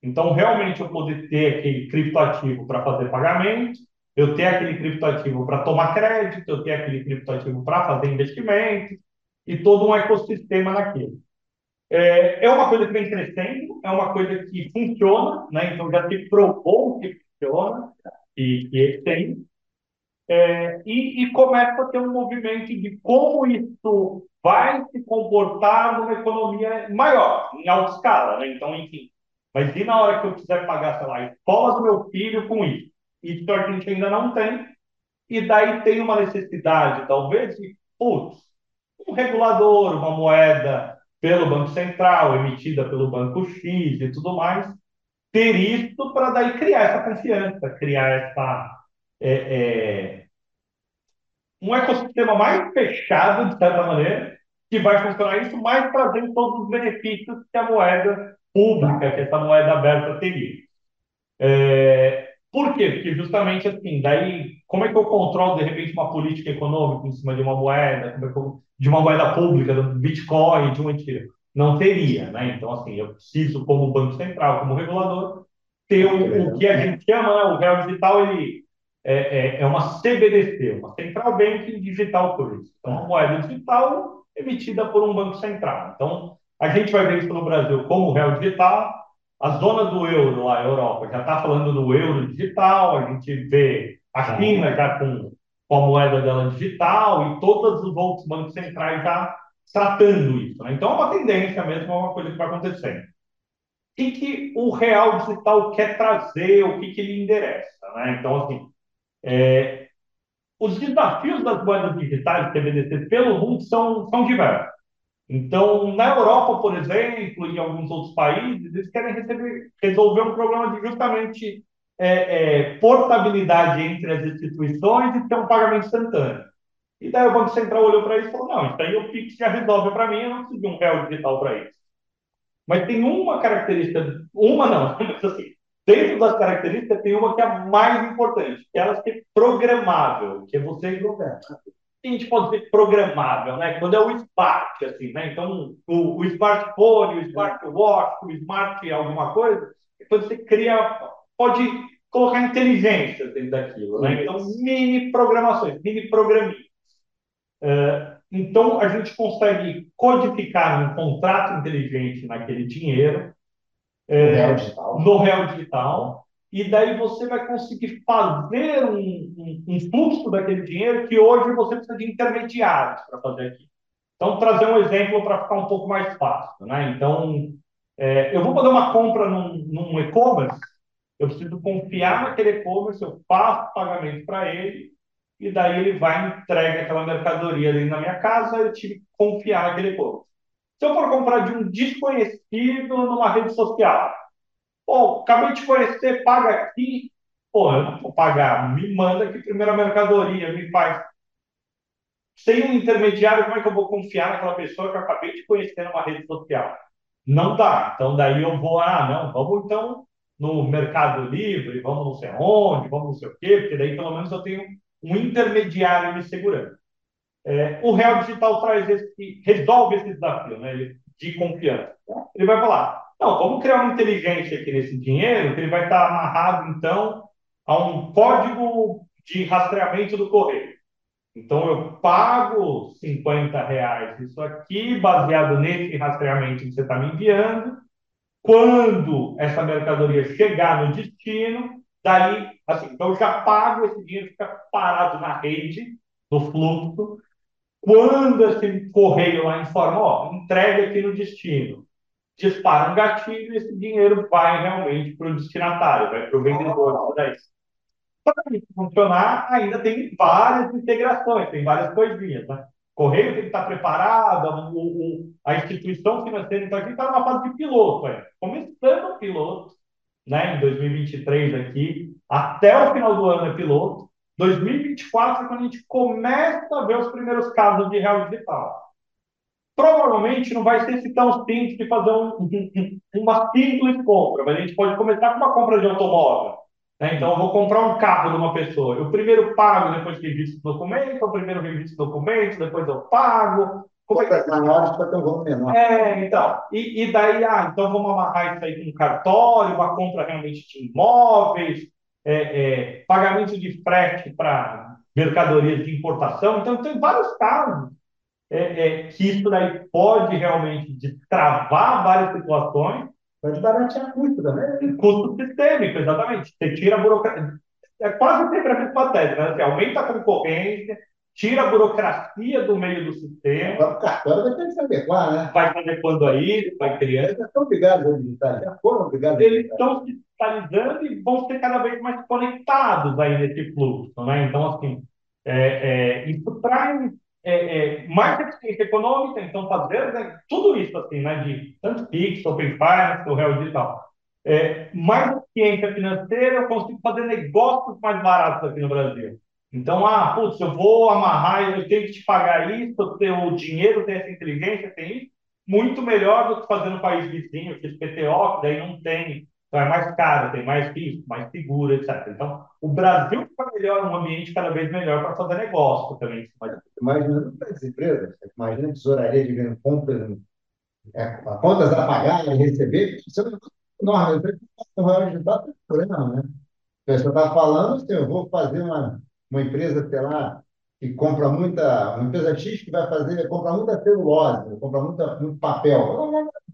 Então, realmente, eu poder ter aquele criptoativo para fazer pagamento, eu ter aquele criptoativo para tomar crédito, eu ter aquele criptoativo para fazer investimentos, e todo um ecossistema naquilo. É, é uma coisa que vem crescendo, é uma coisa que funciona, né? então já se provou que funciona e, ele tem, é, e, e, começa a ter um movimento de como isso vai se comportar numa economia maior, em alta escala. Né? Então, enfim, mas e na hora que eu quiser pagar, sei lá, a escola do meu filho com isso? Isso a gente ainda não tem, e daí tem uma necessidade, talvez, de, putz, um regulador, uma moeda pelo Banco Central, emitida pelo Banco X e tudo mais, ter isso para daí criar essa confiança, criar essa é, é, um ecossistema mais fechado, de certa maneira, que vai funcionar isso, mais trazendo todos os benefícios que a moeda pública, que essa moeda aberta teria. É, por quê? Porque justamente assim, daí, como é que eu controlo, de repente, uma política econômica em cima de uma moeda, é eu, de uma moeda pública, do Bitcoin, de um Ethereum? Não teria, né? Então, assim, eu preciso, como Banco Central, como regulador, ter o, o que a gente chama, né? o Real Digital, ele é, é, é, uma CBDC, uma Central Banking Digital Currency. Então, uma moeda digital emitida por um banco central. Então, a gente vai ver isso no Brasil como Real Digital, a zona do euro lá, a Europa, já está falando do euro digital, a gente vê a China já com, com a moeda dela digital e todos os outros bancos centrais já tratando isso. Né? Então, é uma tendência mesmo, é uma coisa que vai acontecendo. O que, que o real digital quer trazer, o que, que ele endereça? Né? Então, assim, é, os desafios das moedas digitais, CBDC, pelo mundo, são, são diversos. Então, na Europa, por exemplo, e em alguns outros países, eles querem receber, resolver um problema de justamente é, é, portabilidade entre as instituições e ter um pagamento instantâneo. E daí o Banco Central olhou para isso e falou: não, isso aí o Pix já resolve para mim, eu não preciso de um real digital para isso. Mas tem uma característica, uma não, mas assim, dentro das características tem uma que é a mais importante, que é ela ser programável, que é você a gente pode dizer programável, né? Quando é o smart, assim, né? Então, o, o smartphone, o smartwatch, o smart alguma coisa, quando você cria, pode colocar inteligência dentro daquilo, né? Então, mini programações, mini programinhas. Uh, então, a gente consegue codificar um contrato inteligente naquele dinheiro, no real digital. No real digital e daí você vai conseguir fazer um, um, um, fluxo daquele dinheiro que hoje você precisa de intermediários para fazer aqui. Então, trazer um exemplo para ficar um pouco mais fácil. Né? Então, é, eu vou fazer uma compra num, num e-commerce, eu preciso confiar naquele e-commerce, eu faço pagamento para ele, e daí ele vai e entrega aquela mercadoria ali na minha casa, eu tive que confiar naquele e-commerce. Se eu for comprar de um desconhecido numa rede social, Pô, acabei de conhecer, paga aqui. Pô, eu não vou pagar. Me manda aqui primeiro a mercadoria, me faz. Sem um intermediário, como é que eu vou confiar naquela pessoa que eu acabei de conhecer numa rede social? Não dá. Então, daí eu vou, ah, não, vamos então no Mercado Livre, vamos não sei onde, vamos não sei o quê, porque daí pelo menos eu tenho um intermediário me segurando. É, o Real Digital traz esse, resolve esse desafio né, de confiança. Ele vai falar, não, vamos criar uma inteligência aqui nesse dinheiro, que ele vai estar amarrado, então, a um código de rastreamento do correio. Então, eu pago 50 reais isso aqui, baseado nesse rastreamento que você está me enviando. Quando essa mercadoria chegar no destino, daí, assim, então eu já pago esse dinheiro, fica parado na rede, no fluxo. Quando esse correio lá informa, ó, entrega aqui no destino dispara um gatilho e esse dinheiro vai realmente para o destinatário, vai para o vendedor. Para isso funcionar, ainda tem várias integrações, tem várias coisinhas. Né? Correio tem que estar preparado, o, o, a instituição financeira então, aqui está numa fase de piloto, é. começando o piloto, né, em 2023 aqui, até o final do ano é piloto. 2024 é quando a gente começa a ver os primeiros casos de real digital. Provavelmente não vai ser tão simples de fazer um, uma simples compra, mas a gente pode começar com uma compra de automóvel. Né? Então, eu vou comprar um carro de uma pessoa. Eu primeiro pago, depois que visto o documento, eu primeiro revisto o documento, depois eu pago. Como é que... maiores para ter um volume menor. É, então. E, e daí, ah, então vamos amarrar isso aí com cartório, uma compra realmente de imóveis, é, é, pagamento de frete para mercadorias de importação. Então, tem vários casos é, é, que isso daí pode realmente destravar várias situações. Pode baratear custo também. Custo sistêmico, exatamente. Você tira a burocracia. É quase sempre a mesma tese, né? Você aumenta a concorrência, tira a burocracia do meio do sistema. O cartório vai ter que se adequar, né? Vai se adequando aí, vai criando. Eles estão obrigados a digitar, já foram obrigados Eles estão se digitalizando e vão ser cada vez mais conectados aí nesse fluxo, né? Então, assim, é, é, isso traz é, é, mais eficiência econômica, então fazer né, tudo isso assim, né, de tanto Pix, Open Finance, o Real Digital. É, mais eficiência financeira, eu consigo fazer negócios mais baratos aqui no Brasil. Então, ah, putz, eu vou amarrar, eu tenho que te pagar isso, o dinheiro, tem essa inteligência, tem isso, muito melhor do que fazer no país vizinho, que PTO, que daí não tem então é mais caro, tem mais risco, mais seguro, etc. Então, o Brasil fica melhor, um ambiente cada vez melhor para fazer negócio também. Imagina as empresas, imagina a tesouraria de ganho compras, é, contas a pagar e receber, isso é enorme. O Royal Digital tem problema, né? A pessoa está falando, assim, eu vou fazer uma, uma empresa, sei lá, que compra muita, uma empresa X que vai fazer, compra muita celulose, compra muita, muito papel.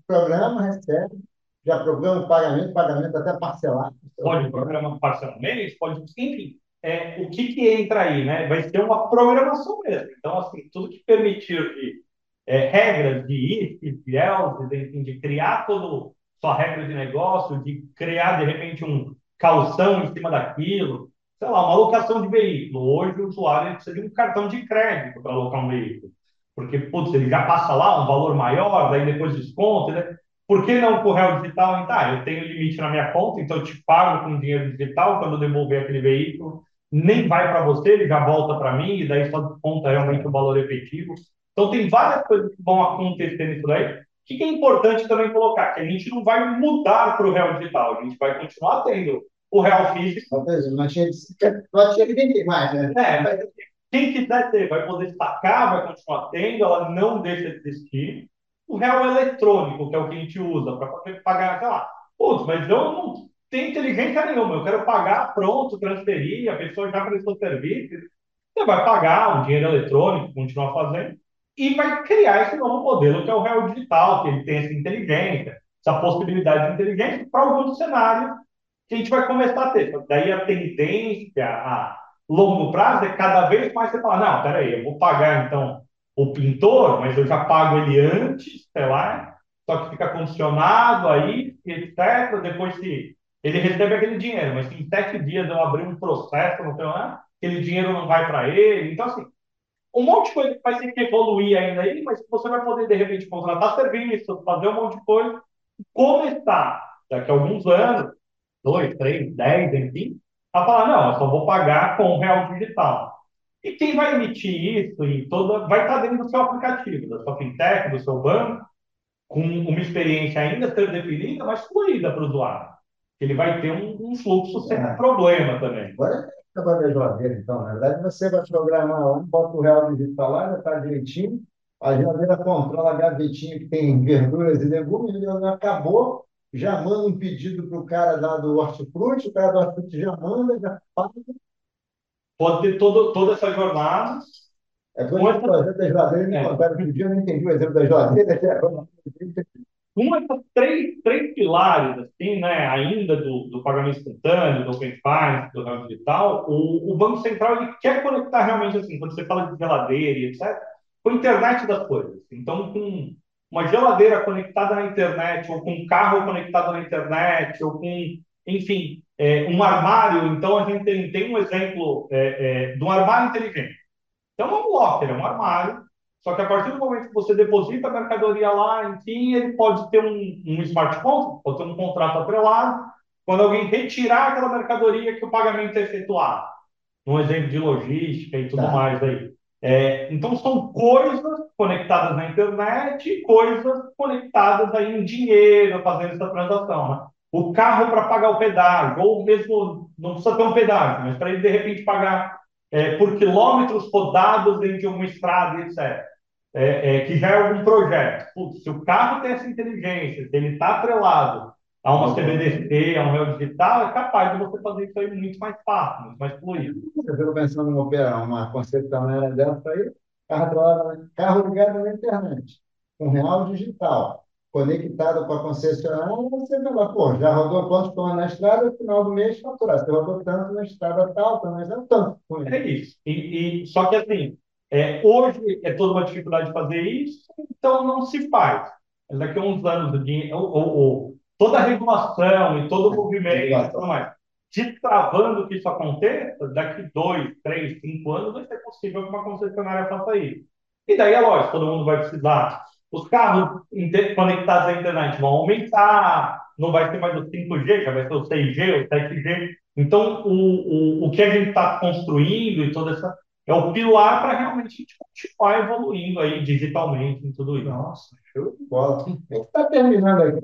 Programa recebe, já programa o pagamento, pagamento até parcelado. Pode programar parcelamento, pode, enfim, é, o que, que entra aí, né? Vai ser uma programação mesmo. Então, assim, tudo que permitir de é, regras de if, de else, de, de criar todo sua regra de negócio, de criar, de repente, um calção em cima daquilo, sei lá, uma alocação de veículo. Hoje o usuário precisa de um cartão de crédito para alocar um veículo. Porque, putz, ele já passa lá um valor maior, daí depois desconto, né? Por que não com o real digital? Tá, eu tenho limite na minha conta, então eu te pago com dinheiro digital quando eu devolver aquele veículo. Nem vai para você, ele já volta para mim, e daí só desconta realmente o valor efetivo. Então, tem várias coisas que vão acontecer nisso daí. O que é importante também colocar? Que a gente não vai mudar para o real digital, a gente vai continuar tendo o real físico. Não tinha, não tinha ninguém mais, né? É, quem quiser ter vai poder destacar, vai continuar tendo, ela não deixa de existir o real eletrônico, que é o que a gente usa para pagar, sei lá, putz, mas eu não sem inteligência nenhuma. Eu quero pagar, pronto, transferir, a pessoa já prestou serviço. Você vai pagar um dinheiro eletrônico, continuar fazendo, e vai criar esse novo modelo que é o real digital, que ele tem essa inteligência, essa possibilidade de inteligência para alguns cenários que a gente vai começar a ter. Daí a tendência a longo prazo é cada vez mais você falar, não, peraí, eu vou pagar então o pintor, mas eu já pago ele antes, sei lá, só que fica condicionado aí, etc. Depois se ele recebe aquele dinheiro, mas em sete dias eu abrir um processo, não sei lá, aquele dinheiro não vai para ele. Então, assim, um monte de coisa que vai ter que evoluir ainda aí, mas você vai poder, de repente, contratar serviços, fazer um monte de coisa, começar, daqui a alguns anos, dois, três, dez, enfim, a falar, não, eu só vou pagar com o real digital. E quem vai emitir isso e toda vai estar dentro do seu aplicativo, da sua fintech, do seu banco, com uma experiência ainda ser definida, mas fluida para o usuário. Ele vai ter um, um fluxo sem é. problema também. Agora é geladeira, então. Na verdade, você vai programar lá, bota o real digital lá, já está direitinho. A geladeira controla a gavetinha que tem verduras e legumes, ele acabou, já manda um pedido para o cara lá do hortifruti, o cara do hortifruti já manda, já paga. Pode ter todo, toda essa jornada. É como o projeto da geladeira, me é. contaram dia eu não entendi o exemplo da geladeira. Uma das três, três pilares, assim, né, ainda do, do pagamento instantâneo, do Open Finance, do ramo digital, o, o Banco Central ele quer conectar realmente, assim, quando você fala de geladeira e etc., com a internet das coisas. Então, com uma geladeira conectada na internet, ou com um carro conectado na internet, ou com, enfim, é, um armário. Então, a gente tem, tem um exemplo é, é, de um armário inteligente. Então, é um locker, é um armário, só que a partir do momento que você deposita a mercadoria lá, enfim, ele pode ter um, um smartphone, pode ter um contrato atrelado, quando alguém retirar aquela mercadoria que o pagamento é efetuado. Um exemplo de logística e tudo tá. mais aí. É, então, são coisas conectadas na internet e coisas conectadas aí em dinheiro, fazendo essa transação. Né? O carro para pagar o pedágio, ou mesmo, não precisa ter um pedágio, mas para ele, de repente, pagar é, por quilômetros rodados dentro de uma estrada, etc. É, é, que já é algum projeto. Putz, se o carro tem essa inteligência, se ele está atrelado a uma CBDC, a um real digital, é capaz de você fazer isso aí muito mais fácil, muito mais fluido. Eu fico pensando em operar uma concepcionária dessa aí, carro, carro ligado na internet, com real digital, conectado com a concessionária, você lá, pô, já rodou quantos quilômetros na estrada, no final do mês faturar. Você rodou tanto na estrada tal, mas é tanto. É isso. E, e, só que assim, é, hoje é toda uma dificuldade de fazer isso, então não se faz. Mas daqui a uns anos, ou, ou, ou toda a regulação e todo o movimento e tudo mais, destravando que isso aconteça, daqui dois, três, cinco anos vai ser possível que uma concessionária faça isso. E daí é lógico, todo mundo vai precisar. Os carros conectados à internet vão aumentar, não vai ser mais o 5G, já vai ser o 6G, o 7G. Então, o, o, o que a gente está construindo e toda essa é o pilar para realmente a gente continuar evoluindo aí digitalmente em tudo isso. Nossa, show de bola. A gente está terminando aqui.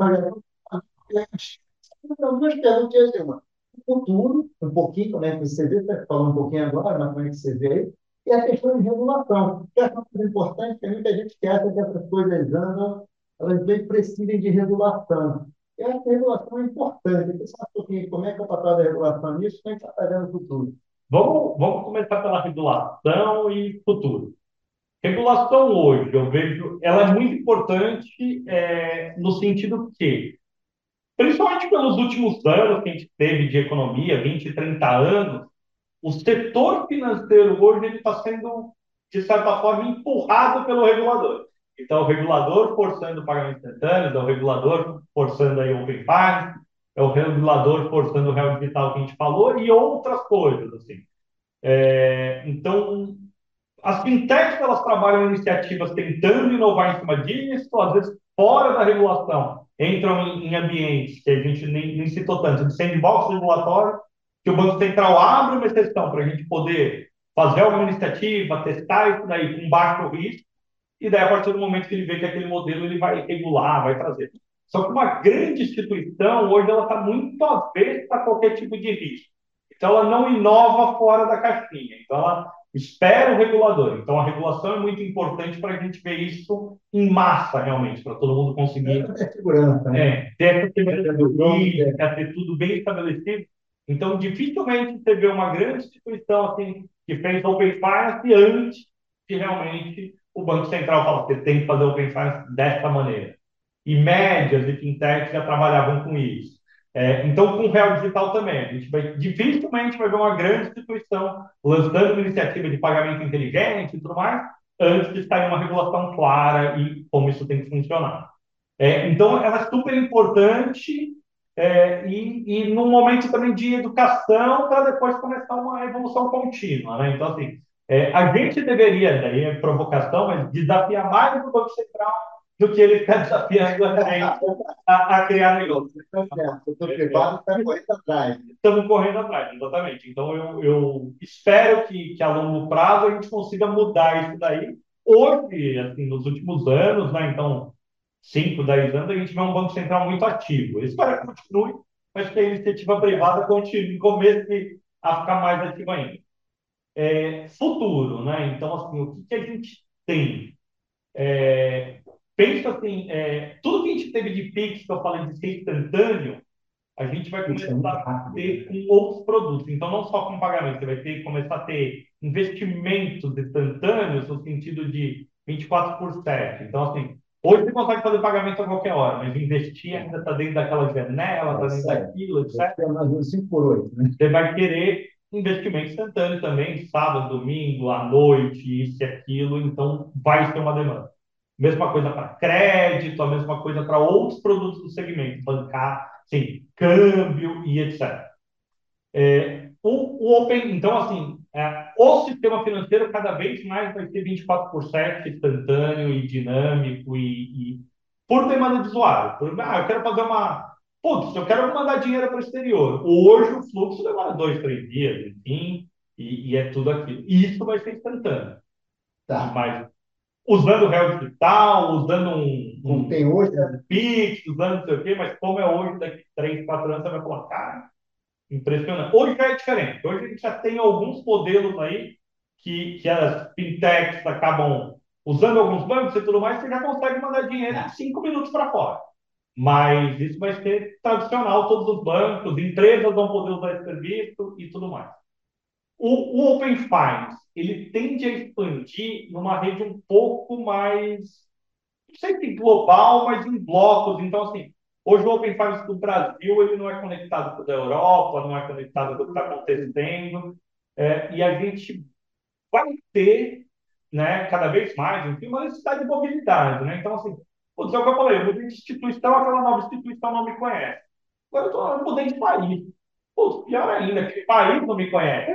Duas perguntas. O futuro, um pouquinho, como é que você vê, está falando um pouquinho agora, mas como é que você vê e a questão de regulação, que é uma coisa importante, que muita gente quer que essas coisas andam, elas bem precisem de regulação. E essa regulação é importante. Sabe um pouquinho como é que é o papel da regulação nisso, como é que está fazendo no futuro. Vamos, vamos começar pela regulação e futuro. Regulação hoje, eu vejo, ela é muito importante é, no sentido que, principalmente pelos últimos anos que a gente teve de economia, 20, 30 anos, o setor financeiro hoje está sendo, de certa forma, empurrado pelo regulador. Então, o regulador forçando o pagamento instantâneo, o regulador forçando aí o Open Finance, é o regulador forçando o real digital que a gente falou e outras coisas, assim. É, então, as fintechs, elas trabalham iniciativas tentando inovar em cima disso, às vezes fora da regulação, entram em, ambientes que a gente nem, nem citou tanto, de sandbox regulatório, que o Banco Central abre uma exceção para a gente poder fazer alguma iniciativa, testar isso daí com baixo risco, e daí, a partir do momento que ele vê que aquele modelo ele vai regular, vai trazer. Só que uma grande instituição, hoje, ela está muito avessa a qualquer tipo de risco. Então, ela não inova fora da caixinha. Então, ela espera o regulador. Então, a regulação é muito importante para a gente ver isso em massa, realmente, para todo mundo conseguir. É segurança, né? É, ter essa segurança jurídica, ter tudo bem estabelecido. Então, dificilmente você vê uma grande instituição assim, que fez Open Finance antes que realmente o Banco Central fala que tem que fazer Open Finance dessa maneira. E médias e fintechs já trabalhavam com isso. É, então, com o Real Digital também, a gente vai, dificilmente vai ver uma grande instituição lançando uma iniciativa de pagamento inteligente e tudo mais, antes de sair uma regulação clara e como isso tem que funcionar. É, então, ela é super importante é, e, e num momento também de educação para depois começar uma evolução contínua. Né? Então, assim, é, a gente deveria, daí é provocação, mas desafiar mais o Banco Central do que ele ficar desafiando a gente a, a criar negócio. O setor privado está correndo atrás. Estamos correndo atrás, exatamente. Então, eu, eu espero que, que a longo prazo a gente consiga mudar isso daí. Hoje, assim, nos últimos anos, né, então, 5, 10 anos, a gente vê um Banco Central muito ativo. Eu espero que continue, mas que a iniciativa privada continue, comece a ficar mais ativa ainda. É, futuro, né? Então, assim, o que, que a gente tem? É, penso assim, é, tudo que a gente teve de Pix, que eu falei de ser instantâneo, a gente vai começar a ter com outros produtos. Então, não só com pagamento, você vai ter começar a ter investimentos instantâneos no sentido de 24 por 7. Então, assim, hoje você consegue fazer pagamento a qualquer hora, mas investir ainda está dentro daquela janela, está dentro daquilo, etc. É mais um 5 por 8, né? Você vai querer investimento instantâneo também, sábado, domingo, à noite, isso e aquilo, então vai ter uma demanda. Mesma coisa para crédito, a mesma coisa para outros produtos do segmento, bancar, sim, câmbio e etc. É, o, o, Open, então, assim, é, o sistema financeiro cada vez mais vai ter 24 por 7 instantâneo e dinâmico e, e por demanda de usuário. Por, ah, eu quero fazer uma. Putz, eu quero mandar dinheiro para o exterior. Hoje o fluxo demora dois, três dias, enfim, e, e é tudo aquilo. Isso vai ser instantâneo. Tá. Mas usando o réu digital, usando um, um tem hoje, né? Pix, usando não sei o quê, mas como é hoje, daqui três, quatro anos, você vai falar, cara, impressionante. Hoje já é diferente. Hoje a gente já tem alguns modelos aí que, que as fintechs acabam usando alguns bancos e tudo mais, você já consegue mandar dinheiro em cinco minutos para fora. Mas isso vai ser tradicional, todos os bancos, empresas vão poder usar esse serviço e tudo mais. O, o Open Finance, ele tende a expandir numa rede um pouco mais, não sei se global, mas em blocos. Então, assim, hoje o Open Finance do Brasil ele não é conectado com da Europa, não é conectado com o que está acontecendo. É, e a gente vai ter, né, cada vez mais, enfim, uma necessidade de mobilidade. Né? Então, assim, putz, é o que eu falei, eu de instituição, aquela nova instituição não me conhece. Agora eu, eu mudei de país. Putz, pior ainda, aquele país não me conhece.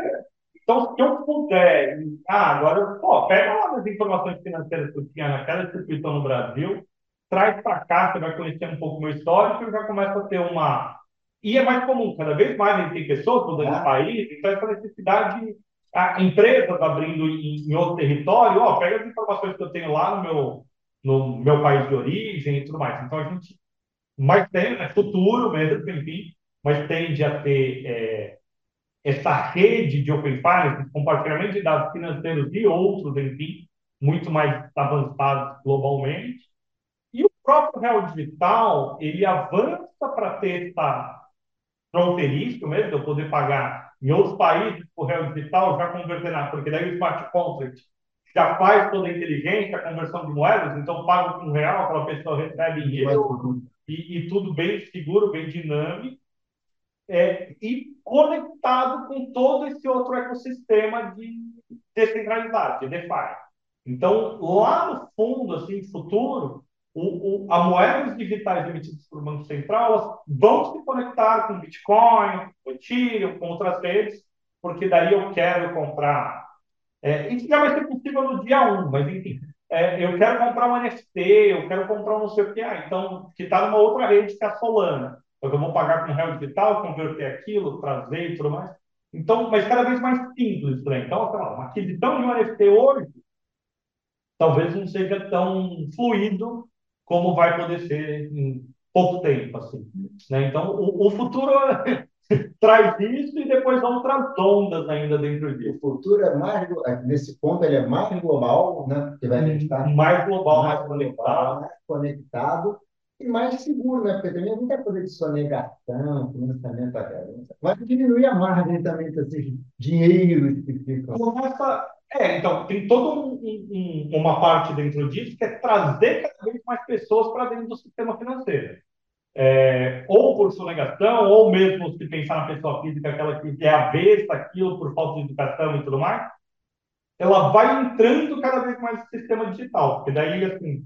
Então, se eu puder, ah, agora, pô, pega lá as informações financeiras que eu tinha naquela instituição no Brasil, traz para cá, você vai conhecer um pouco o meu histórico e já começa a ter uma. E é mais comum, cada vez mais a gente tem pessoas mudando de país, então essa necessidade, a empresas abrindo em, em outro território, ó, pega as informações que eu tenho lá no meu, no meu país de origem e tudo mais. Então a gente mais tem, né, futuro mesmo, enfim, mas tende a ter. É, essa rede de Open Finance, compartilhamento de dados financeiros e outros, enfim, muito mais avançados globalmente. E o próprio Real Digital, ele avança para ter essa fronteiriço mesmo, eu poder pagar em outros países o Real Digital, já converter na, porque daí o Smart Contract já faz toda a inteligência, a conversão de moedas, então pago com real, aquela pessoa recebe em euro, e, e tudo bem seguro, bem dinâmico é, e conectado com todo esse outro ecossistema de descentralidade, de DeFi. Então, lá no fundo, assim, futuro, o, o, moedas digitais emitidas pelo Banco Central vão se conectar com Bitcoin, com Ethereum, com outras redes, porque daí eu quero comprar. É, isso já vai ser possível no dia 1, mas enfim, é, eu quero comprar um NFT, eu quero comprar um não sei o que, ah, então, que está numa outra rede que é a Solana. Porque eu vou pagar com real digital, converter aquilo, trazer e tudo mais. Então, mas cada vez mais simples né? Então, lá, uma aquisição de um NFT hoje talvez não seja tão fluido como vai poder ser em pouco tempo, assim. Né? Então, o, o futuro traz isso e depois outras ondas ainda dentro disso. O futuro é mais, nesse ponto, ele é mais global, né? Porque vai estar mais global, mais, mais conectado. mais conectado e mais seguro, né? Porque também muita coisa de sonegação, financiamento a garantia. Vai diminuir a margem também desses dinheiros que ficam. Nossa, é, então, tem toda um, um, uma parte dentro disso que é trazer cada vez mais pessoas para dentro do sistema financeiro. É, ou por sonegação, ou mesmo se pensar na pessoa física, aquela que é avessa aquilo por falta de educação e tudo mais, ela vai entrando cada vez mais no sistema digital, porque daí, assim,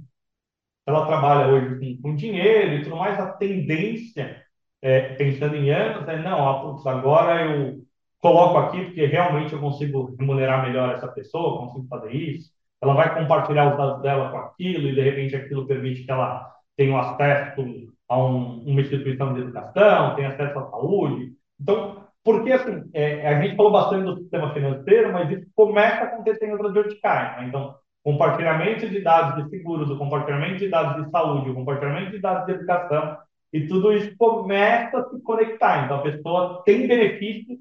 ela trabalha hoje com, dinheiro e tudo mais, a tendência, é, pensando em anos, é não, putz, agora eu coloco aqui porque realmente eu consigo remunerar melhor essa pessoa, consigo fazer isso. Ela vai compartilhar os dados dela com aquilo e de repente aquilo permite que ela tenha acesso a um, uma instituição de educação, tenha acesso à saúde. Então, porque assim, é, a gente falou bastante do sistema financeiro, mas isso começa a acontecer em outras verticais. Né? Então, compartilhamento de dados de seguros, o compartilhamento de dados de saúde, o compartilhamento de dados de educação, e tudo isso começa a se conectar. Então, a pessoa tem benefício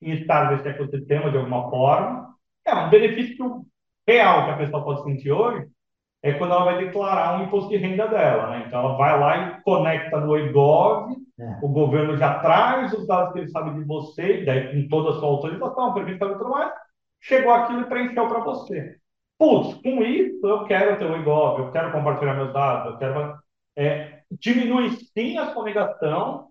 em estar nesse ecossistema de alguma forma. É um benefício real que a pessoa pode sentir hoje é quando ela vai declarar um imposto de renda dela. Né? Então, ela vai lá e conecta no EGOV, é. o governo já traz os dados que ele sabe de você, daí com toda a sua autorização, permissão e tudo mais, chegou aquilo e preencheu para você. Putz, com isso eu quero ter o IGOV, eu quero compartilhar meus dados, eu quero. É, diminui sim a sonegação,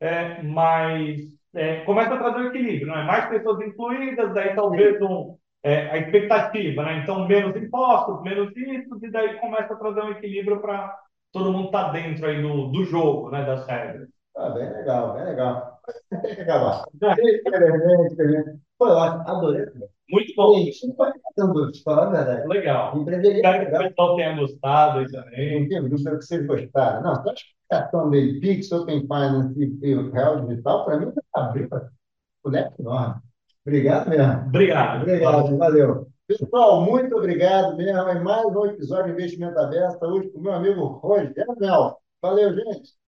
é, mas é, começa a trazer um equilíbrio, não é? Mais pessoas incluídas, daí talvez um, é, a expectativa, né? Então, menos impostos, menos isso, e daí começa a trazer um equilíbrio para todo mundo estar tá dentro aí do, do jogo, né? Das regras. Ah, bem legal, bem legal. Tem que acabar. Foi ótimo, adorei. Muito bom. Isso não foi tão te falar a verdade. Legal. Espero que o pessoal tenha gostado aí também. Não tenho que vocês gostaram. Não, só acho que cartão dele, Pix, Open Finance e o Real Digital, para mim, abriu o leque enorme. Obrigado mesmo. Obrigado. Obrigado, valeu. Pessoal, muito obrigado mesmo. É mais um episódio de Investimento Aberto, hoje com o meu amigo Rogério Mel. Valeu, gente.